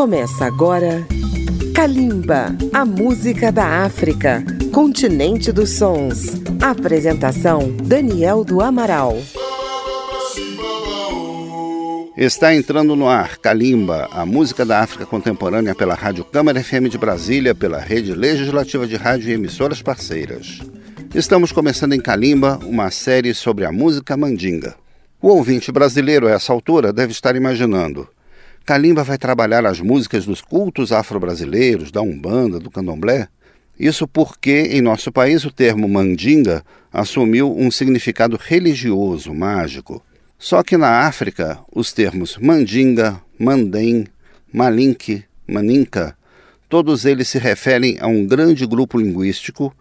Começa agora Kalimba, a música da África, continente dos sons. Apresentação Daniel do Amaral. Está entrando no ar Kalimba, a música da África contemporânea pela Rádio Câmara FM de Brasília, pela Rede Legislativa de Rádio e emissoras parceiras. Estamos começando em Kalimba uma série sobre a música mandinga. O ouvinte brasileiro a essa altura deve estar imaginando: Kalimba vai trabalhar as músicas dos cultos afro-brasileiros, da Umbanda, do Candomblé? Isso porque, em nosso país, o termo mandinga assumiu um significado religioso, mágico. Só que na África, os termos mandinga, mandem, malinque, maninka, todos eles se referem a um grande grupo linguístico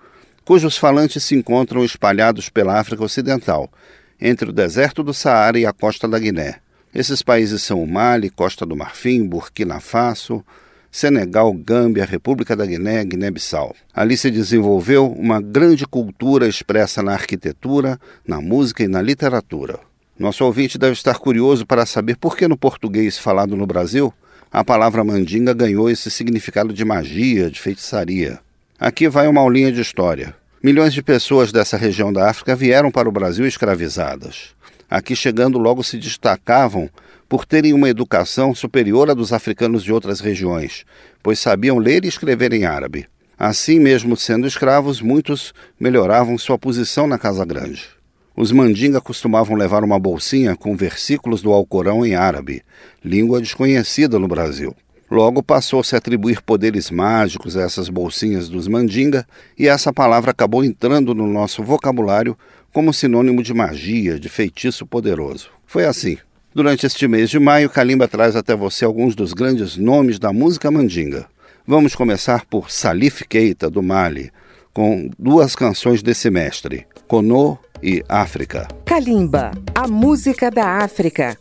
cujos falantes se encontram espalhados pela África Ocidental, entre o deserto do Saara e a costa da Guiné. Esses países são o Mali, Costa do Marfim, Burkina Faso, Senegal, Gâmbia, República da Guiné, Guiné-Bissau. Ali se desenvolveu uma grande cultura expressa na arquitetura, na música e na literatura. Nosso ouvinte deve estar curioso para saber por que no português falado no Brasil a palavra mandinga ganhou esse significado de magia, de feitiçaria. Aqui vai uma aulinha de história. Milhões de pessoas dessa região da África vieram para o Brasil escravizadas aqui chegando logo se destacavam por terem uma educação superior à dos africanos de outras regiões, pois sabiam ler e escrever em árabe. Assim, mesmo sendo escravos, muitos melhoravam sua posição na Casa Grande. Os mandinga costumavam levar uma bolsinha com versículos do Alcorão em árabe, língua desconhecida no Brasil. Logo passou-se a atribuir poderes mágicos a essas bolsinhas dos mandinga, e essa palavra acabou entrando no nosso vocabulário como sinônimo de magia, de feitiço poderoso. Foi assim. Durante este mês de maio, Kalimba traz até você alguns dos grandes nomes da música mandinga. Vamos começar por Salif Keita, do Mali, com duas canções desse mestre, Kono e África. Kalimba, a música da África.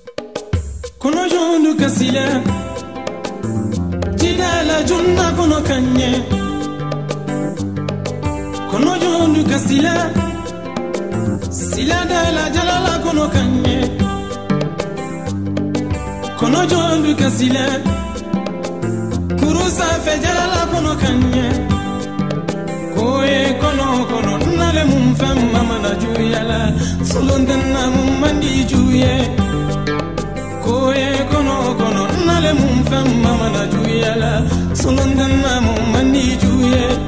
Siladala jalala kono kanye. Kono jondu ka sila kuru sanfɛ jalala kono kanye. Koye kono kono nale mun fɛn mamana juyala. Solontenna mun mandi juye. Koye kono kono nale mun fɛn mamana juyala. Solontenna mun mandi juye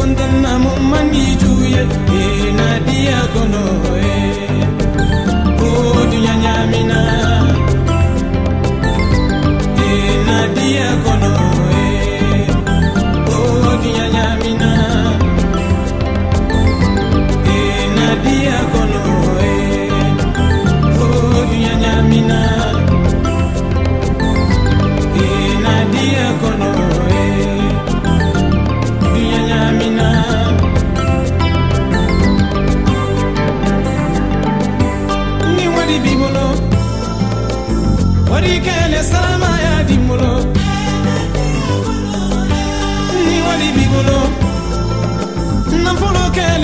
wanta namoonni maanii juuyee.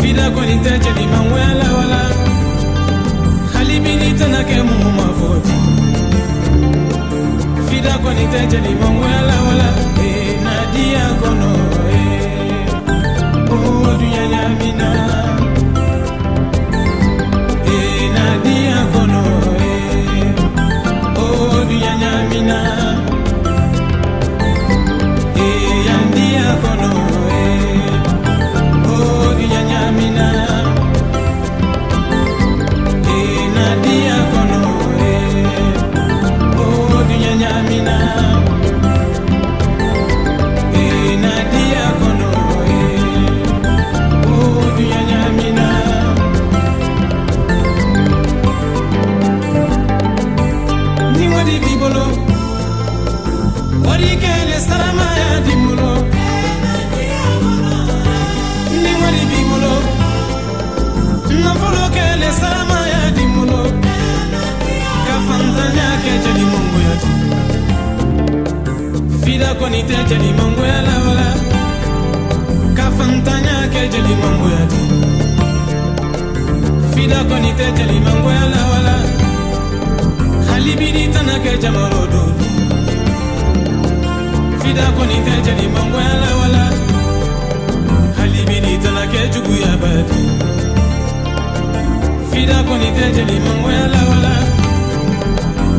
fida kɔni tɛ cɛdimangoya la wala. Hali bi ni tɛna kɛ mugu ma foti fida kɔni tɛ cɛdimangoya la wala. Ee nadiya kɔnɔ ee o dunyaya min na koni te jeli mangu ya la ka fantanya ke jeli mangu ya ti fida koni te jeli mangu ya la halibidi tana ke jamaro dodo fida koni te jeli mangu ya la halibidi tana ke jugu ya badi. Fida koni te jeli mangu ya la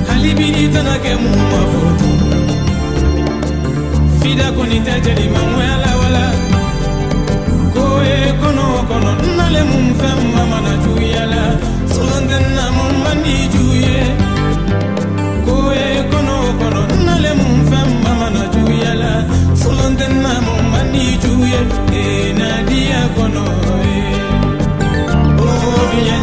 halibidi tana ke mu mafoto fida kɔni tɛ jeli mangoya la wala ko ye kɔnɔ kɔnɔ nale mun fɛn ma mana juguya la solɔntɛ na mun man di ju ye ko ye kɔnɔ kɔnɔ nale mun fɛn ma mana juguya la solɔntɛ na mun man di ju ye ee na diya kɔnɔ ye o dunya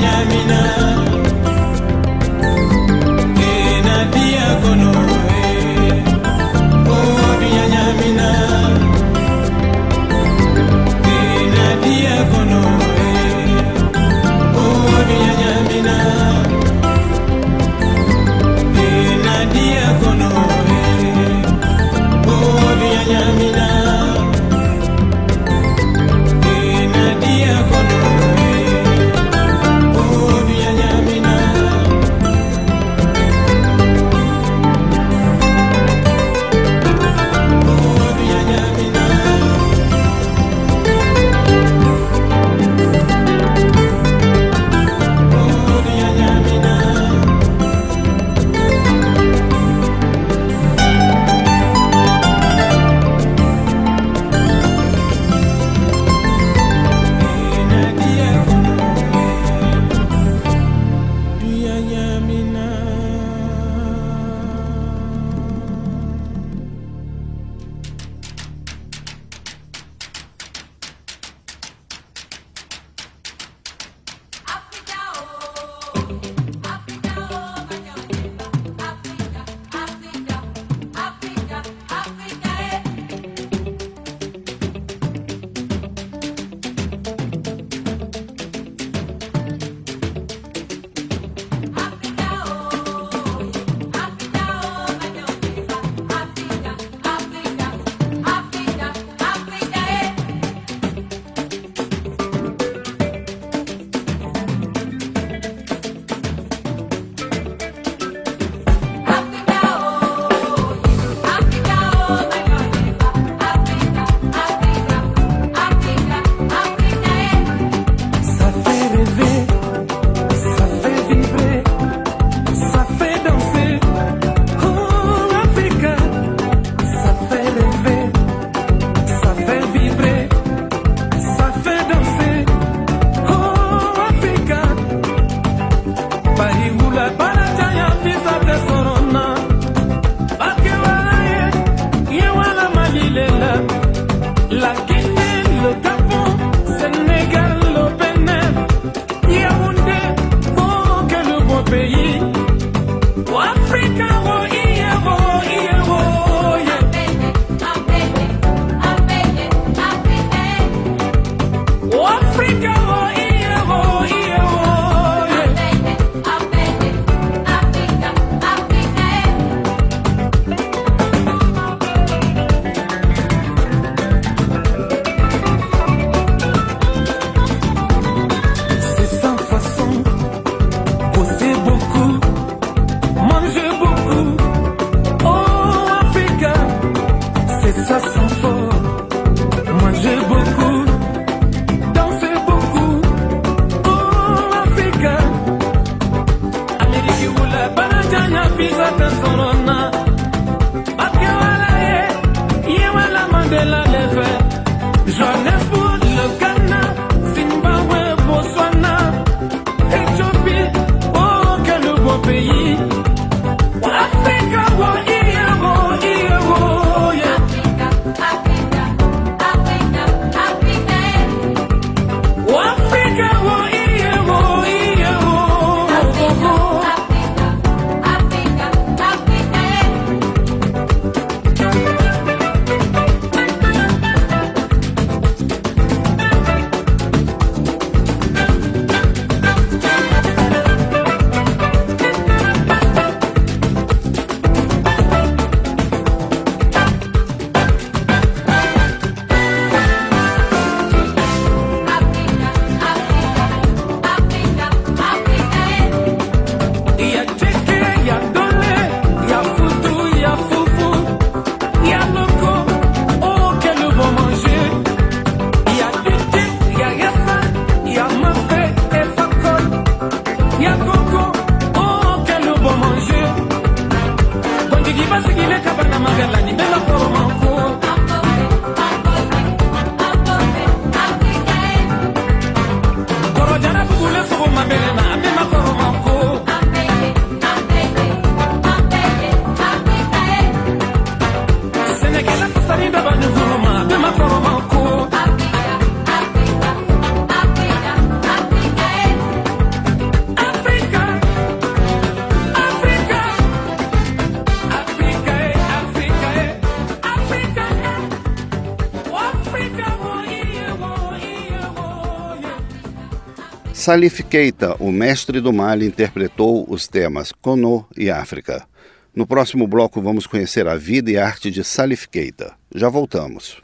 Salif Keita, o mestre do Mali, interpretou os temas Kono e África. No próximo bloco vamos conhecer a vida e arte de Salif Keita. Já voltamos.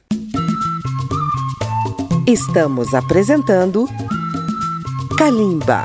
Estamos apresentando Kalimba.